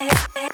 Hey.